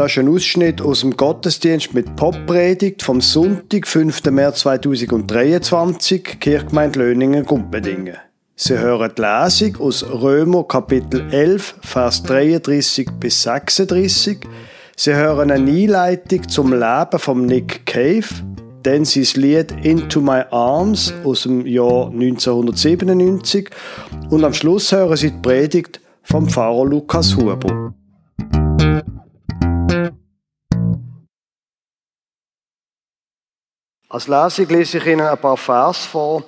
Das ist ein Ausschnitt aus dem Gottesdienst mit Poppredigt vom Sonntag, 5. März 2023, Kirchgemeinde Löningen-Gumpedingen. Sie hören die Lesung aus Römer Kapitel 11, Vers 33 bis 36. Sie hören eine Einleitung zum Leben von Nick Cave, dann sein Lied Into My Arms aus dem Jahr 1997 und am Schluss hören Sie die Predigt vom Pfarrer Lukas Huber. Als Lesung lese ich Ihnen ein paar Vers vor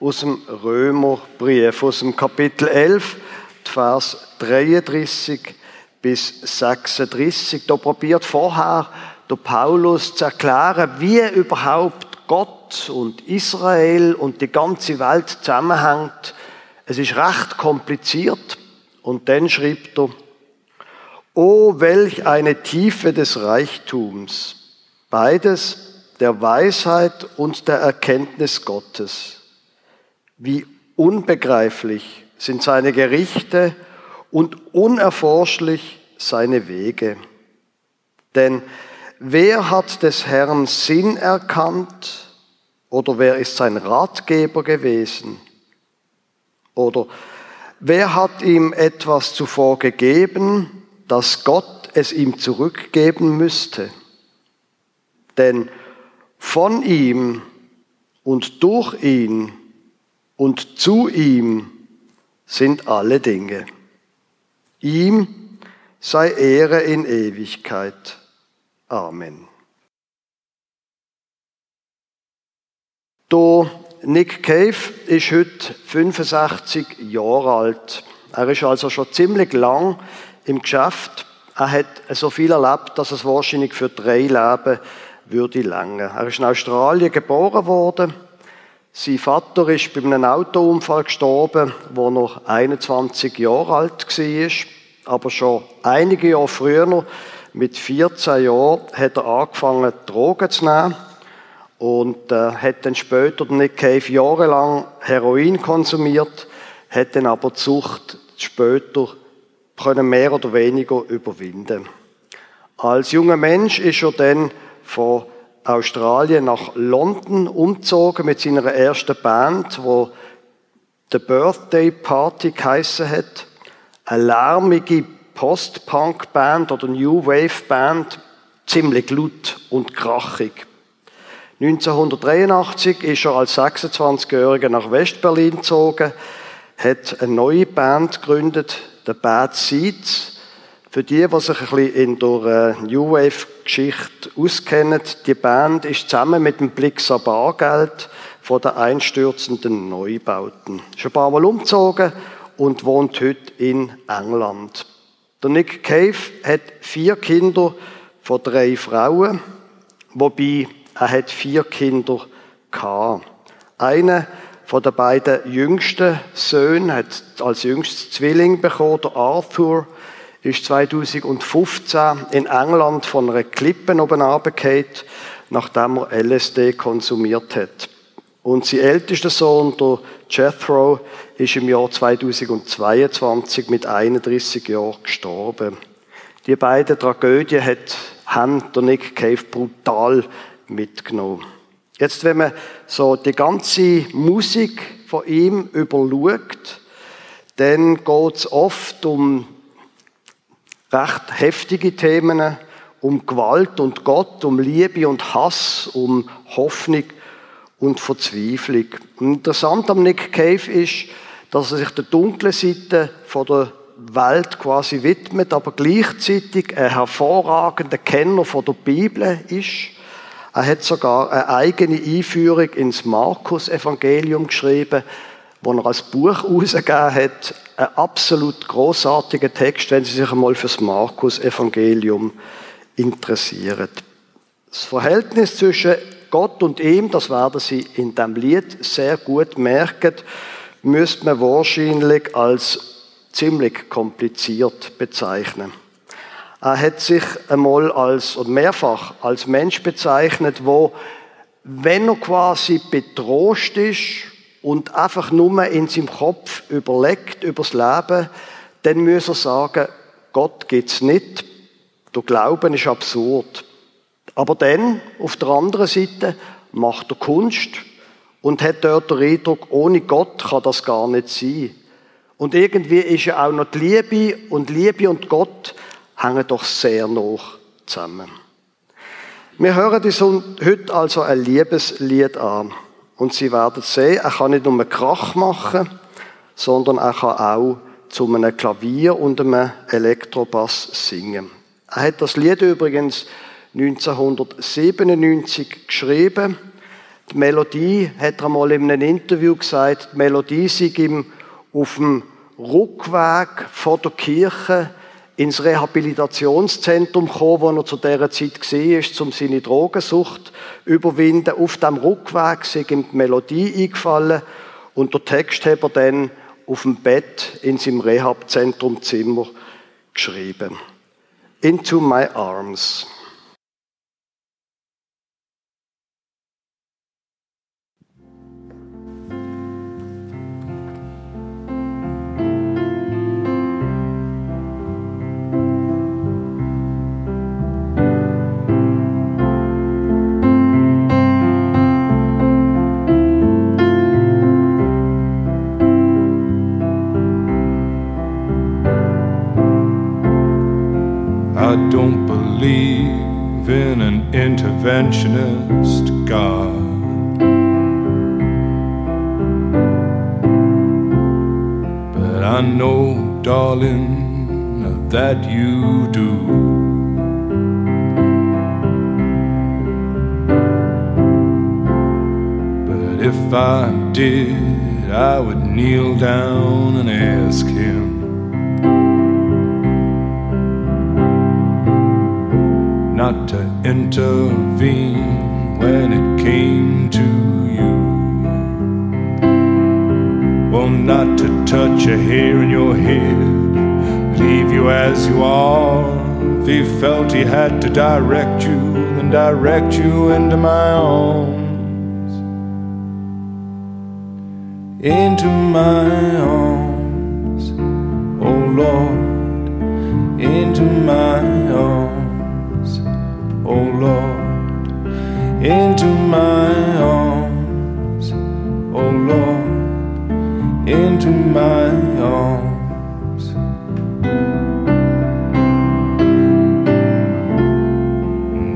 aus dem Römerbrief, aus dem Kapitel 11, Vers 33 bis 36. Da probiert vorher der Paulus zu erklären, wie überhaupt Gott und Israel und die ganze Welt zusammenhängt. Es ist recht kompliziert. Und dann schrieb er, Oh, welch eine Tiefe des Reichtums, beides der Weisheit und der Erkenntnis Gottes. Wie unbegreiflich sind seine Gerichte und unerforschlich seine Wege. Denn wer hat des Herrn Sinn erkannt oder wer ist sein Ratgeber gewesen? Oder wer hat ihm etwas zuvor gegeben, dass Gott es ihm zurückgeben müsste? Denn von ihm und durch ihn und zu ihm sind alle Dinge. Ihm sei Ehre in Ewigkeit. Amen. Der Nick Cave ist heute 65 Jahre alt. Er ist also schon ziemlich lang im Geschäft. Er hat so viel erlebt, dass es wahrscheinlich für drei Leben würde länger. Er ist in Australien geboren worden. Sein Vater ist bei einem Autounfall gestorben, wo er noch 21 Jahre alt war. Aber schon einige Jahre früher, mit 14 Jahren, hat er angefangen, Drogen zu nehmen. Und äh, hat dann später Nick Cave jahrelang Heroin konsumiert, hat dann aber die Sucht später können mehr oder weniger überwinden. Als junger Mensch ist er dann von Australien nach London umgezogen mit seiner ersten Band, wo The Birthday Party geheissen hat. Eine lärmige Post-Punk-Band oder New Wave-Band, ziemlich laut und krachig. 1983 ist er als 26-Jähriger nach West-Berlin gezogen, hat eine neue Band gegründet, The Bad Seeds, für die, die sich ein bisschen in der äh, New Wave-Geschichte auskennen, die Band ist zusammen mit dem Blixer Bargeld von den einstürzenden Neubauten. Ist ein paar Mal umgezogen und wohnt heute in England. Der Nick Cave hat vier Kinder von drei Frauen, wobei er hat vier Kinder gehabt. Eine von den beiden jüngsten Söhnen hat als jüngstes Zwilling bekommen, Arthur, ist 2015 in England von einer Klippe oben runtergefallen, nachdem er LSD konsumiert hat. Und sein ältester Sohn, der Jethro, ist im Jahr 2022 mit 31 Jahren gestorben. Die beiden Tragödien hat haben der Nick Cave brutal mitgenommen. Jetzt, wenn man so die ganze Musik von ihm überschaut, dann geht es oft um recht heftige Themen um Gewalt und Gott, um Liebe und Hass, um Hoffnung und Verzweiflung. Interessant am Nick Cave ist, dass er sich der dunklen Seite von der Welt quasi widmet, aber gleichzeitig ein hervorragender Kenner von der Bibel ist. Er hat sogar eine eigene Einführung ins Markus-Evangelium geschrieben, wo er als Buch herausgegeben hat, ein absolut großartiger Text, wenn Sie sich einmal fürs Markus-Evangelium interessieren. Das Verhältnis zwischen Gott und ihm, das werden Sie in dem Lied sehr gut merken, müsste man wahrscheinlich als ziemlich kompliziert bezeichnen. Er hat sich einmal als, und mehrfach als Mensch bezeichnet, wo, wenn er quasi betrost ist, und einfach nur in seinem Kopf überlegt über das Leben, dann muss er sagen, Gott gibt's nicht. Der Glauben ist absurd. Aber dann, auf der anderen Seite, macht er Kunst und hat dort den Eindruck, ohne Gott kann das gar nicht sein. Und irgendwie ist ja auch noch die Liebe und Liebe und Gott hängen doch sehr nah zusammen. Wir hören uns heute also ein Liebeslied an. Und Sie werden sehen, er kann nicht nur einen Krach machen, sondern er kann auch zu einem Klavier und einem Elektrobass singen. Er hat das Lied übrigens 1997 geschrieben. Die Melodie, hat er mal in einem Interview gesagt, die Melodie sei ihm auf dem Rückweg von der Kirche ins Rehabilitationszentrum gekommen, wo er zu dieser Zeit war, um seine Drogensucht zu überwinden. Auf dem Rückweg ist ihm die Melodie eingefallen und der Text hat er dann auf dem Bett in seinem Rehabzentrumzimmer geschrieben. Into my arms. Don't believe in an interventionist God. But I know, darling, that you do. But if I did, I would kneel down and ask him not to intervene when it came to you. Well, not to touch a hair in your head, leave you as you are. If he felt he had to direct you, then direct you into my arms. Into my arms, oh Lord, into my Lord, into my arms, oh Lord, into my arms.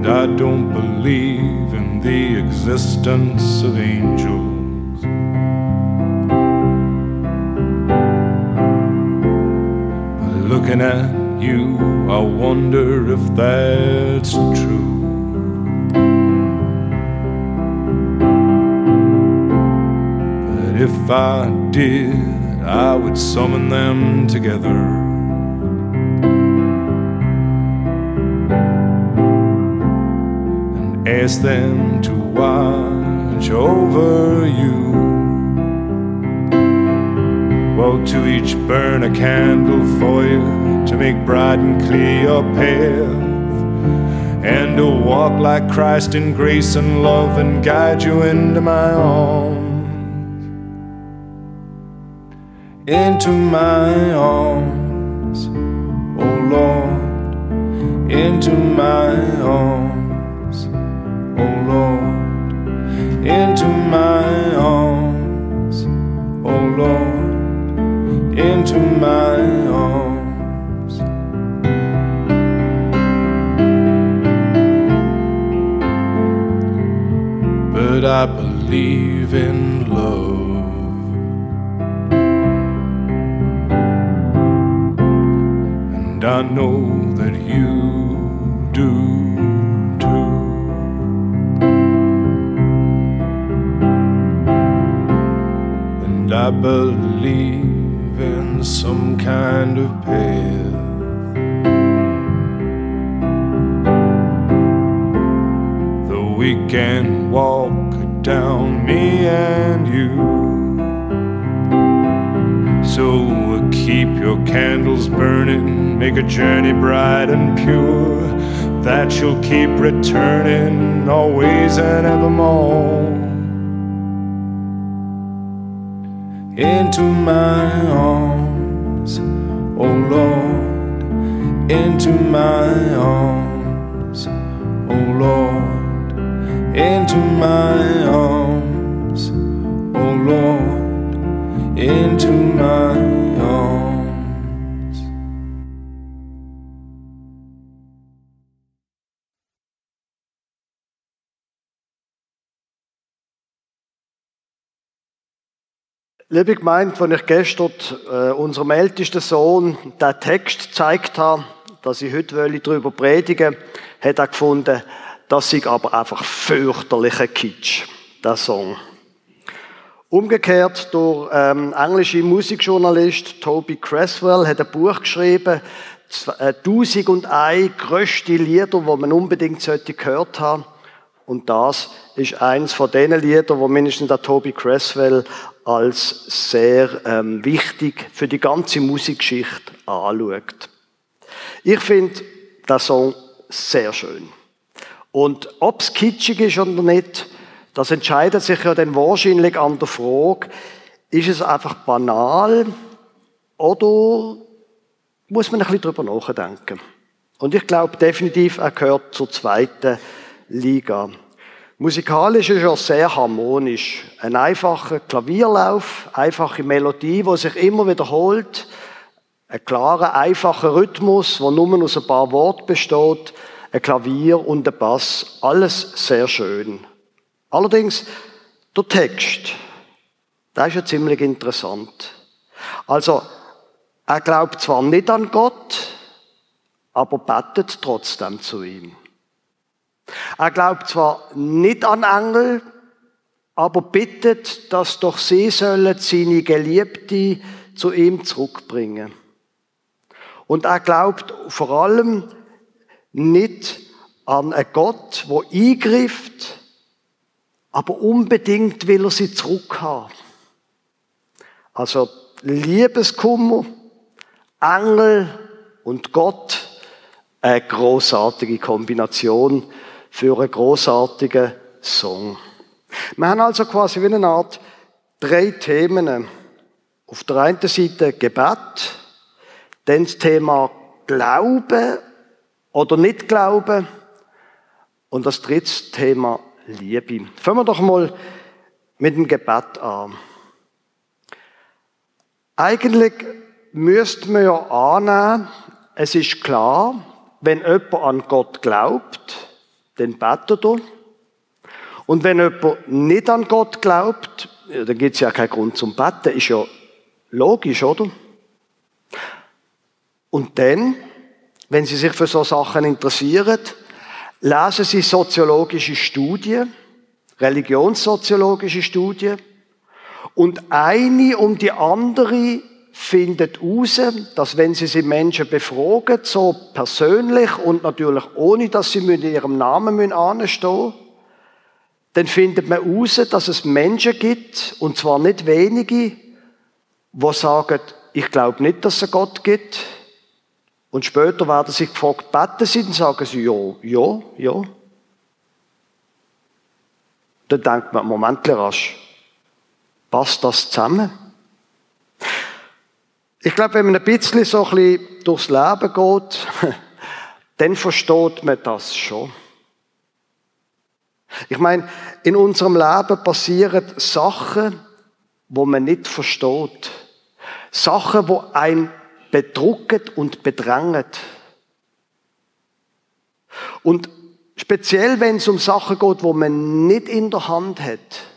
I don't believe in the existence of angels. But looking at you, I wonder if that's true. If I did, I would summon them together. and Ask them to watch over you. Well, to each burn a candle for you to make bright and clear your path, and to walk like Christ in grace and love and guide you into my arms. Into my arms, oh Lord, into my arms, oh Lord, into my arms, oh Lord, into my arms. but I believe in I know that you do too. And I believe in some kind of path. we can walk down, me and you. So keep your candles burning, make a journey bright and pure, that you'll keep returning always and evermore. Into my arms, oh Lord, into my arms, oh Lord, into my arms, oh Lord, into my Liebe Gemeinde, als ich gestern äh, unserem ältesten Sohn den Text gezeigt habe, dass ich heute darüber predigen will, hat er gefunden, das sei aber einfach fürchterlicher Kitsch, der Song. Umgekehrt, der ähm, englische Musikjournalist Toby Creswell hat ein Buch geschrieben, äh, «Tausend und ein grösste Lieder, die man unbedingt sollte gehört haben. Und das ist eins von den Liedern, wo mindestens der Toby Creswell als sehr ähm, wichtig für die ganze Musikgeschichte anschaut. Ich finde den Song sehr schön. Und ob es kitschig ist oder nicht, das entscheidet sich ja dann wahrscheinlich an der Frage, ist es einfach banal oder muss man ein bisschen drüber nachdenken? Und ich glaube definitiv, er gehört zur zweiten Liga. Musikalisch ist er sehr harmonisch. Ein einfacher Klavierlauf, einfache Melodie, die sich immer wiederholt. Ein klarer, einfacher Rhythmus, der nur aus ein paar Worten besteht. Ein Klavier und ein Bass. Alles sehr schön. Allerdings, der Text, der ist ja ziemlich interessant. Also, er glaubt zwar nicht an Gott, aber betet trotzdem zu ihm. Er glaubt zwar nicht an Engel, aber bittet, dass doch sie sollen seine Geliebte zu ihm zurückbringen. Und er glaubt vor allem nicht an einen Gott, der eingreift, aber unbedingt will er sie zurückhaben. Also Liebeskummer, Engel und Gott, eine großartige Kombination für einen großartigen Song. Wir haben also quasi wie eine Art drei Themen. Auf der einen Seite Gebet, dann das Thema Glaube oder nicht Glaube und das dritte Thema Liebe. Fangen wir doch mal mit dem Gebet an. Eigentlich müssten wir ja annehmen, es ist klar, wenn jemand an Gott glaubt, dann betet er. Und wenn jemand nicht an Gott glaubt, dann gibt es ja keinen Grund zum Beten. Ist ja logisch, oder? Und dann, wenn Sie sich für so Sachen interessieren, lesen Sie soziologische Studien, religionssoziologische Studien, und eine um die andere findet heraus, dass wenn sie sie Menschen befragen, so persönlich und natürlich ohne, dass sie mit ihrem Namen anstehen müssen, dann findet man heraus, dass es Menschen gibt, und zwar nicht wenige, die sagen, ich glaube nicht, dass es Gott gibt. Und später werden sie gefragt, beten sie, dann sagen sie, ja, ja, ja. Dann denkt man, Moment rasch, passt das zusammen? Ich glaube, wenn man ein bisschen so ein bisschen durchs Leben geht, dann versteht man das schon. Ich meine, in unserem Leben passieren Sachen, wo man nicht versteht. Sachen, wo ein bedrucken und bedrängen. Und speziell, wenn es um Sachen geht, wo man nicht in der Hand hat,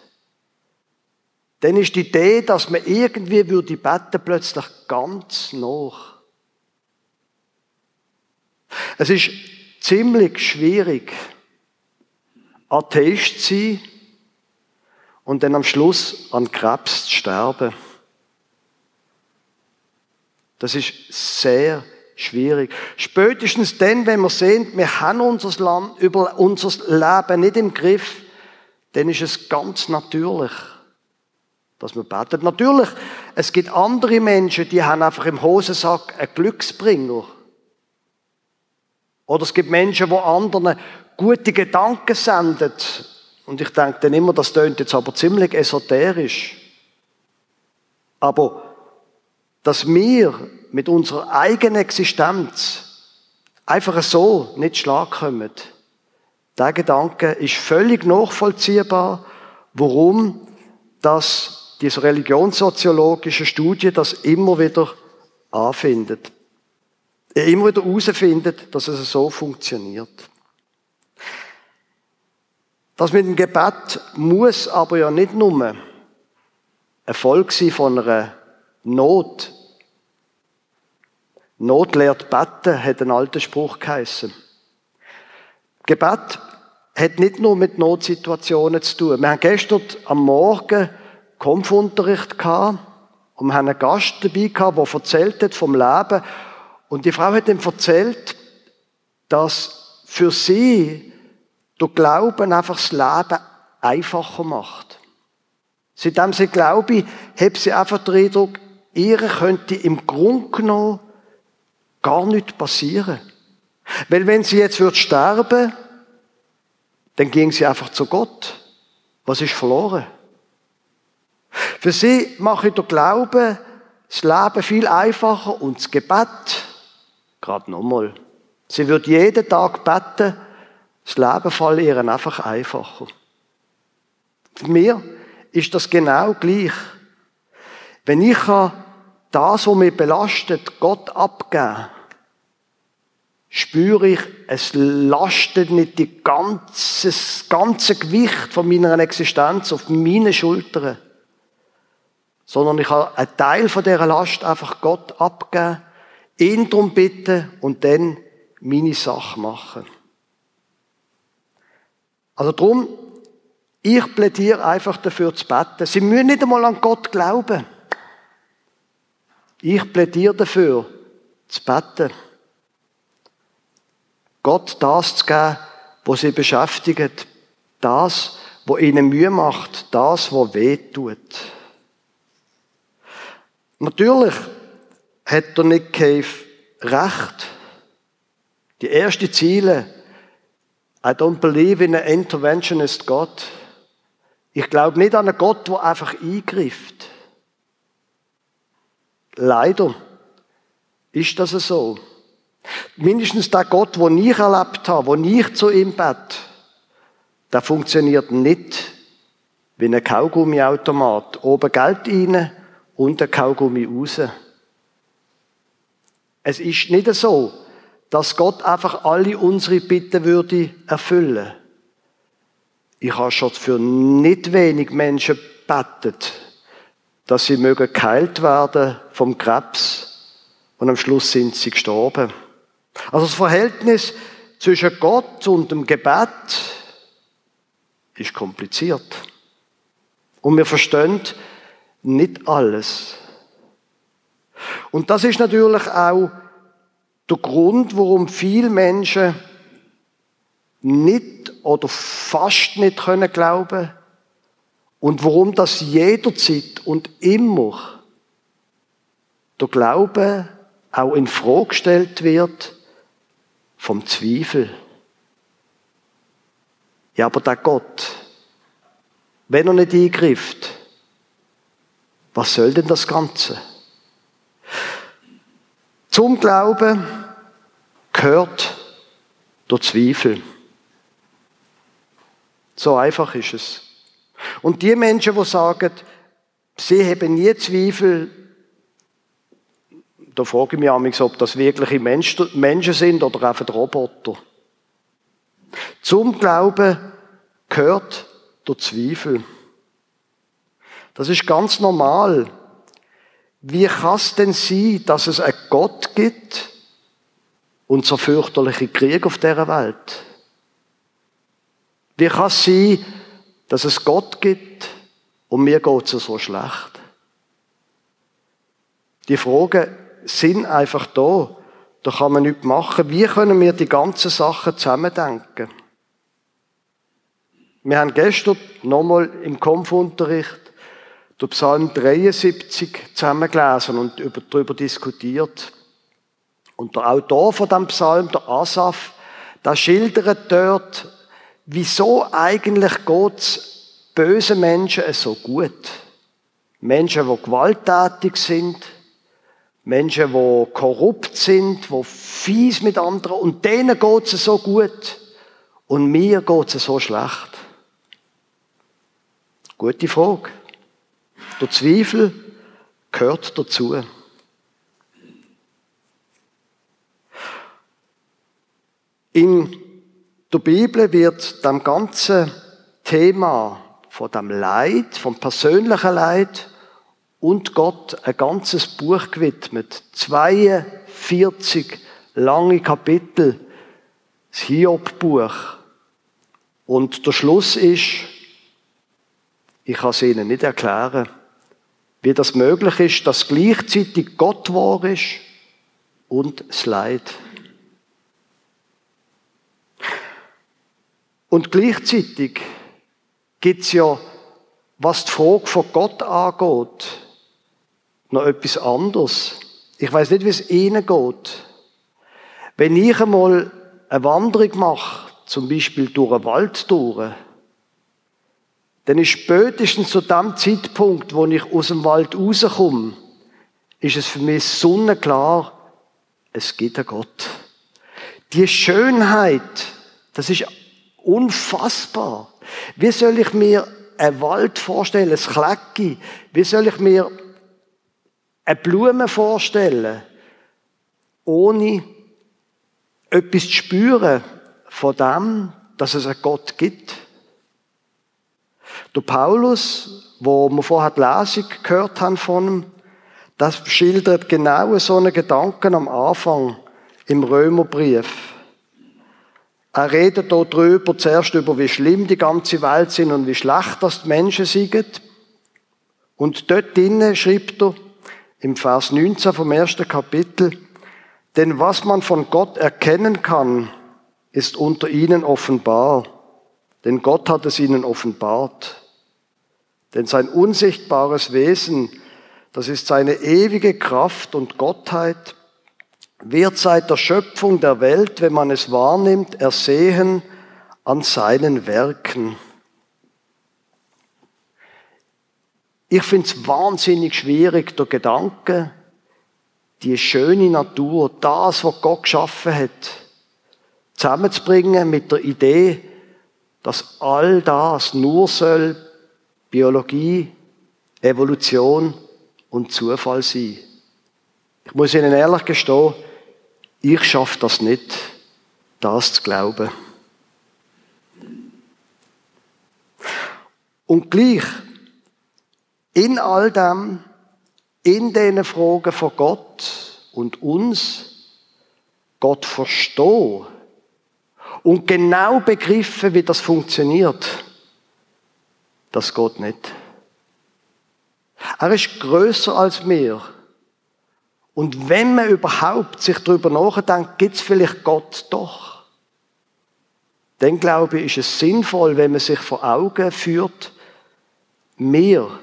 dann ist die Idee, dass man irgendwie würde beten, plötzlich ganz noch. Es ist ziemlich schwierig, Atheist zu sein und dann am Schluss an Krebs zu sterben. Das ist sehr schwierig. Spätestens dann, wenn wir sehen, wir haben unser Land über unser Leben nicht im Griff, dann ist es ganz natürlich, dass man betet. Natürlich, es gibt andere Menschen, die haben einfach im Hosensack einen Glücksbringer. Oder es gibt Menschen, die anderen gute Gedanken senden. Und ich denke dann immer, das tönt jetzt aber ziemlich esoterisch. Aber dass wir mit unserer eigenen Existenz einfach so nicht Schlag kommen. Der Gedanke ist völlig nachvollziehbar, warum das, diese religionssoziologische Studie das immer wieder anfindet. Immer wieder herausfindet, dass es so funktioniert. Das mit dem Gebet muss aber ja nicht nur Erfolg sein von einer Not. Not lehrt beten, hat ein alter Spruch geheißen. Gebet hat nicht nur mit Notsituationen zu tun. Wir haben gestern am Morgen Kampfunterricht gehabt und wir haben einen Gast dabei gehabt, der erzählt hat vom Leben. Und die Frau hat ihm erzählt, dass für sie der Glauben einfach das Leben einfacher macht. Seitdem sie glaube, hat sie einfach den Eindruck, ihr könnte im Grunde genommen gar nichts passieren. Weil wenn sie jetzt wird sterben, dann ging sie einfach zu Gott. Was ist verloren? Für sie mache ich der Glaube das Leben viel einfacher und das Gebet gerade nochmal. Sie wird jeden Tag beten, das Leben fällt ihr einfach einfacher. Für mir ist das genau gleich. Wenn ich das, was mich belastet, Gott abgeben spüre ich, es lastet nicht die ganze, das ganze Gewicht von meiner Existenz auf meine Schultern, sondern ich habe einen Teil von dieser Last einfach Gott abgeben, ihn darum bitten und dann meine Sache machen. Also darum, ich plädiere einfach dafür zu beten. Sie müssen nicht einmal an Gott glauben. Ich plädiere dafür zu beten. Gott das zu geben, was sie beschäftigt. Das, was ihnen Mühe macht. Das, was weh tut. Natürlich hat der Nick Cave recht. Die ersten Ziele, I don't believe in an interventionist God. Ich glaube nicht an einen Gott, der einfach eingreift. Leider ist das so. Mindestens der Gott, den ich erlebt habe, wo ich zu ihm bete, der funktioniert nicht wie ein Kaugummiautomat. Oben Geld rein und ein Kaugummi raus. Es ist nicht so, dass Gott einfach alle unsere Bitten würde erfüllen. Ich habe schon für nicht wenig Menschen betet, dass sie mögen geheilt werden vom Krebs und am Schluss sind sie gestorben. Also das Verhältnis zwischen Gott und dem Gebet ist kompliziert. Und wir verstehen nicht alles. Und das ist natürlich auch der Grund, warum viele Menschen nicht oder fast nicht können glauben und warum das jederzeit und immer der Glaube auch in Frage gestellt wird vom Zweifel. Ja, aber der Gott, wenn er nicht eingrifft, was soll denn das Ganze? Zum Glauben gehört der Zweifel. So einfach ist es. Und die Menschen, die sagen, sie haben nie Zweifel, da frage ich mich manchmal, ob das wirkliche Menschen sind oder einfach Roboter. Zum Glauben gehört der Zweifel. Das ist ganz normal. Wie kann es denn sein, dass es einen Gott gibt und so fürchterliche Krieg auf dieser Welt? Wie kann es sein, dass es Gott gibt und mir geht es so schlecht? Die Fragen sind einfach da. Da kann man nichts machen. Wie können wir die ganzen Sachen zusammendenken? Wir haben gestern nochmal im Kampfunterricht den Psalm 73 zusammengelesen und darüber diskutiert. Und der Autor von dem Psalm, der Asaf, da schildert dort, wieso eigentlich Gottes böse Menschen so gut. Menschen, die gewalttätig sind, Menschen, die korrupt sind, die fies mit anderen, und denen geht es so gut. Und mir geht es so schlecht. Gute Frage. Der Zweifel gehört dazu. In der Bibel wird dem ganzen Thema von dem Leid, vom persönlichen Leid und Gott ein ganzes Buch gewidmet. 42 lange Kapitel, das Hiob-Buch. Und der Schluss ist, ich kann es Ihnen nicht erklären, wie das möglich ist, dass gleichzeitig Gott wahr ist und das Leid. Und gleichzeitig gibt es ja, was die Frage von Gott angeht, noch etwas anderes. Ich weiß nicht, wie es Ihnen geht. Wenn ich einmal eine Wanderung mache, zum Beispiel durch einen Wald durch, dann ist spätestens zu dem Zeitpunkt, wo ich aus dem Wald rauskomme, ist es für mich sonnenklar, es gibt einen Gott. Die Schönheit, das ist unfassbar. Wie soll ich mir einen Wald vorstellen, ein Klecki? Wie soll ich mir eine Blume vorstellen, ohne etwas zu spüren von dem, dass es einen Gott gibt? Der Paulus, wo wir vorher die Lesung gehört haben von ihm, das schildert genau so einen Gedanken am Anfang im Römerbrief. Er redet dort drüber, zuerst über, wie schlimm die ganze Welt sind und wie schlecht das die Menschen sind. Und dort drinnen schreibt er, im Vers 19 vom ersten Kapitel, denn was man von Gott erkennen kann, ist unter ihnen offenbar, denn Gott hat es ihnen offenbart. Denn sein unsichtbares Wesen, das ist seine ewige Kraft und Gottheit, wird seit der Schöpfung der Welt, wenn man es wahrnimmt, ersehen an seinen Werken. Ich finde es wahnsinnig schwierig, der Gedanke, die schöne Natur, das, was Gott geschaffen hat, zusammenzubringen mit der Idee, dass all das nur soll Biologie, Evolution und Zufall sein. Ich muss Ihnen ehrlich gestehen, ich schaffe das nicht, das zu glauben. Und gleich, in all dem, in diesen Fragen von Gott und uns, Gott verstehen und genau begriffen, wie das funktioniert, das geht nicht. Er ist größer als wir. Und wenn man überhaupt sich darüber nachdenkt, gibt es vielleicht Gott doch, dann glaube ich, ist es sinnvoll, wenn man sich vor Augen führt, wir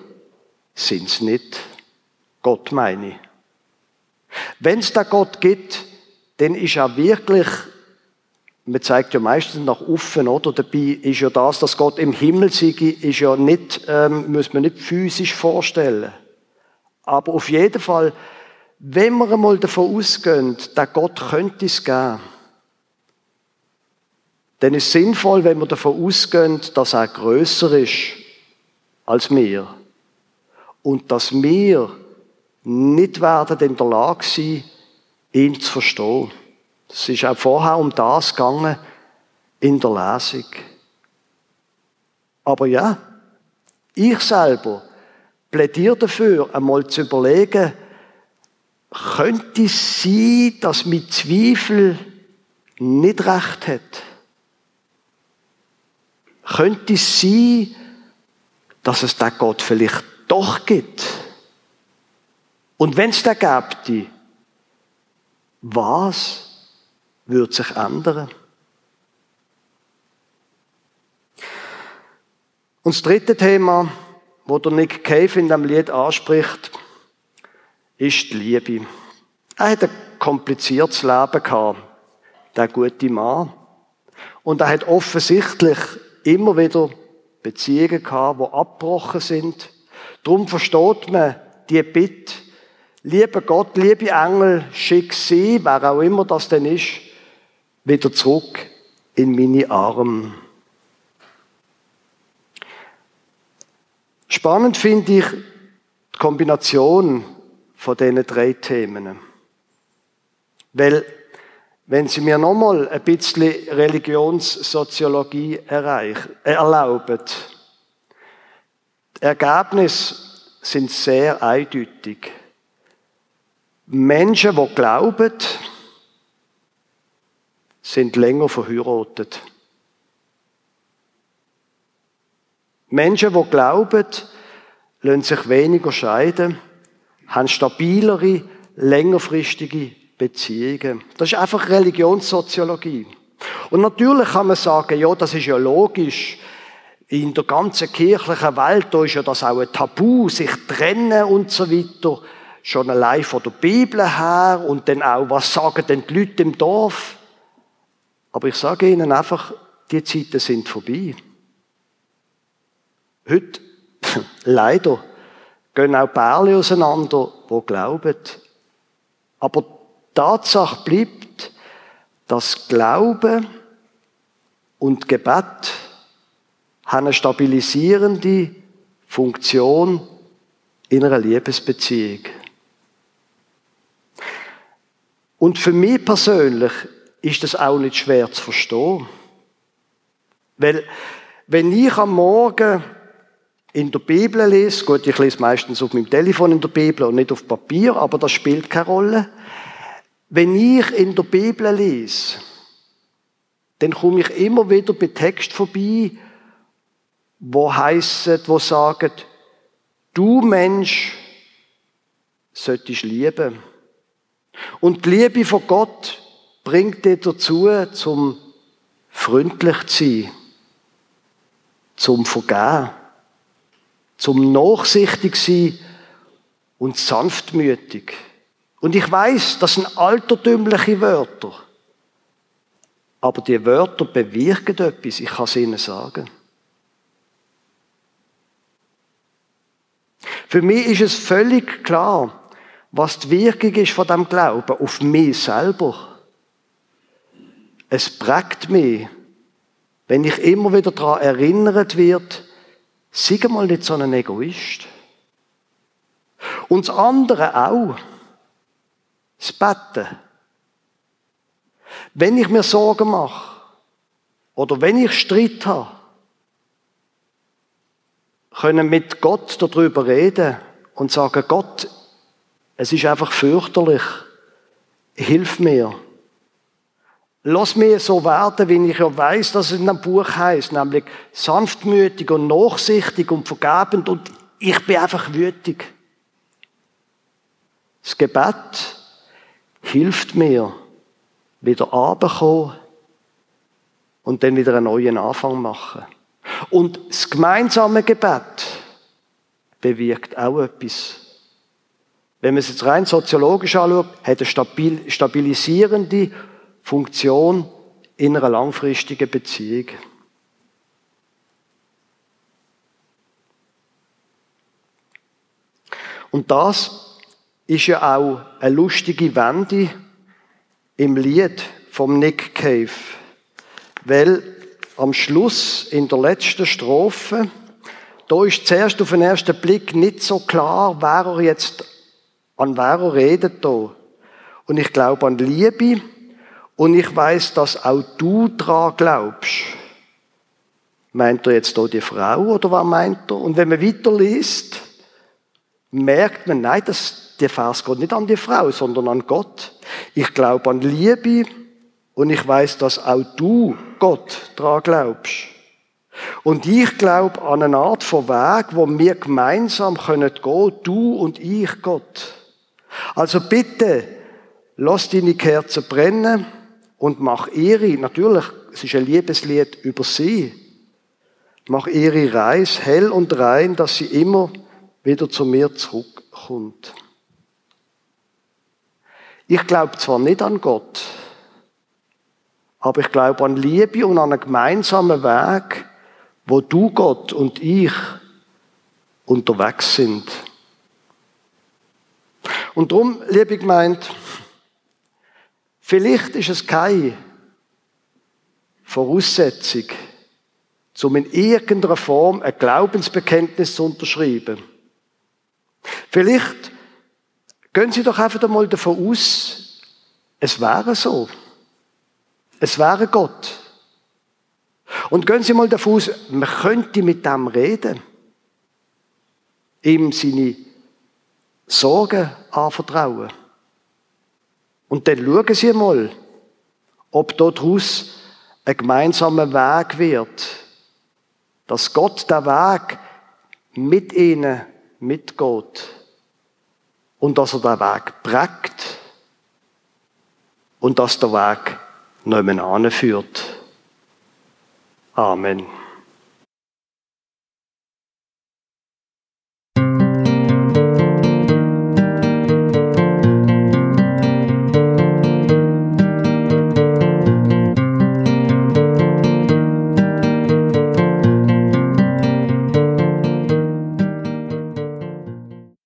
sind es nicht. Gott meine ich. Wenn es da Gott gibt, dann ist er wirklich, man zeigt ja meistens nach offen, oder? Dabei ist ja das, dass Gott im Himmel sei, ist ja nicht, ähm, muss man nicht physisch vorstellen. Aber auf jeden Fall, wenn wir einmal davon ausgehen, dass Gott könnte es geben, dann ist es sinnvoll, wenn wir davon ausgehen, dass er größer ist als wir. Und dass wir nicht werden in der Lage sein, ihn zu verstehen. Es ist auch vorher um das gegangen in der Lesung. Aber ja, ich selber plädiere dafür, einmal zu überlegen, könnte es sein, dass mit Zweifel nicht recht hat? Könnte es sein, dass es den Gott vielleicht doch gibt? Und wenn es den gäbe, was würde sich ändern? Und das dritte Thema, wo der Nick Cave in dem Lied anspricht, ist die Liebe. Er hat ein kompliziertes Leben gehabt, der gute Mann. Und er hat offensichtlich immer wieder Beziehungen gehabt, die abgebrochen sind. Darum versteht man die Bitte, Lieber Gott, liebe Engel, schick sie, wer auch immer das denn ist, wieder zurück in meine Arme. Spannend finde ich die Kombination von diesen drei Themen. Weil, wenn Sie mir nochmal ein bisschen Religionssoziologie äh, erlauben, die Ergebnisse sind sehr eindeutig. Menschen, die glauben, sind länger verheiratet. Menschen, die glauben, lassen sich weniger scheiden, haben stabilere, längerfristige Beziehungen. Das ist einfach Religionssoziologie. Und natürlich kann man sagen, ja, das ist ja logisch. In der ganzen kirchlichen Welt, da ist ja das auch ein Tabu, sich trennen und so weiter. Schon allein von der Bibel her und dann auch, was sagen denn die Leute im Dorf? Aber ich sage Ihnen einfach, die Zeiten sind vorbei. Heute, leider, gehen auch Pärchen auseinander, die glauben. Aber Tatsache bleibt, dass Glaube und Gebet eine stabilisierende Funktion in einer Liebesbeziehung. Und für mich persönlich ist das auch nicht schwer zu verstehen. Weil, wenn ich am Morgen in der Bibel lese, gut, ich lese meistens auf meinem Telefon in der Bibel und nicht auf Papier, aber das spielt keine Rolle. Wenn ich in der Bibel lese, dann komme ich immer wieder bei Text vorbei, wo heißen, wo sagen, du Mensch solltest lieben. Und die Liebe von Gott bringt dich dazu, zum freundlich zu sein, zum Vergehen zum nachsichtig sein und sanftmütig. Und ich weiß, das sind altertümliche Wörter. Aber die Wörter bewirken etwas, ich kann es Ihnen sagen. Für mich ist es völlig klar, was die Wirkung ist von dem Glauben auf mich selber. Es prägt mich, wenn ich immer wieder daran erinnert wird, Sei mal nicht so ein Egoist. Und das andere auch. Das Betten. Wenn ich mir Sorgen mache oder wenn ich Streit habe, können mit Gott darüber reden und sagen, Gott, es ist einfach fürchterlich. Hilf mir. Lass mich so werden, wie ich ja weiß, dass es in einem Buch heißt, nämlich sanftmütig und nachsichtig und vergebend und ich bin einfach wütig. Das Gebet hilft mir, wieder runterzukommen und dann wieder einen neuen Anfang machen. Und das gemeinsame Gebet bewirkt auch etwas. Wenn man es jetzt rein soziologisch anschaut, hat eine stabilisierende Funktion in einer langfristigen Beziehung. Und das ist ja auch eine lustige Wende im Lied vom Nick Cave. Weil am Schluss, in der letzten Strophe, da ist zuerst auf den ersten Blick nicht so klar, wer er jetzt, an wer er redet da. Und ich glaube an Liebe, und ich weiß, dass auch du dran glaubst. Meint er jetzt hier die Frau oder was meint er? Und wenn man weiterliest, merkt man, nein, das, der Vers geht nicht an die Frau, sondern an Gott. Ich glaube an Liebe und ich weiß, dass auch du Gott dran glaubst. Und ich glaube an eine Art von Weg, wo wir gemeinsam können gehen, du und ich, Gott. Also bitte, lass deine Kerze brennen und mach ihre, natürlich, es ist ein Liebeslied über sie, mach ihre Reise hell und rein, dass sie immer wieder zu mir zurückkommt. Ich glaube zwar nicht an Gott, aber ich glaube an Liebe und an einen gemeinsamen Weg, wo du Gott und ich unterwegs sind. Und darum, liebe Gemeinde, vielleicht ist es keine Voraussetzung, um in irgendeiner Form ein Glaubensbekenntnis zu unterschreiben. Vielleicht gehen Sie doch einfach einmal davon aus, es wäre so. Es wäre Gott. Und gehen Sie mal davon aus, man könnte mit dem reden. Ihm seine Sorgen anvertrauen. Und dann schauen Sie mal, ob daraus ein gemeinsamer Weg wird. Dass Gott der Weg mit ihnen mitgeht. Und dass er den Weg prägt. Und dass der Weg nicht mehr anführt. Amen.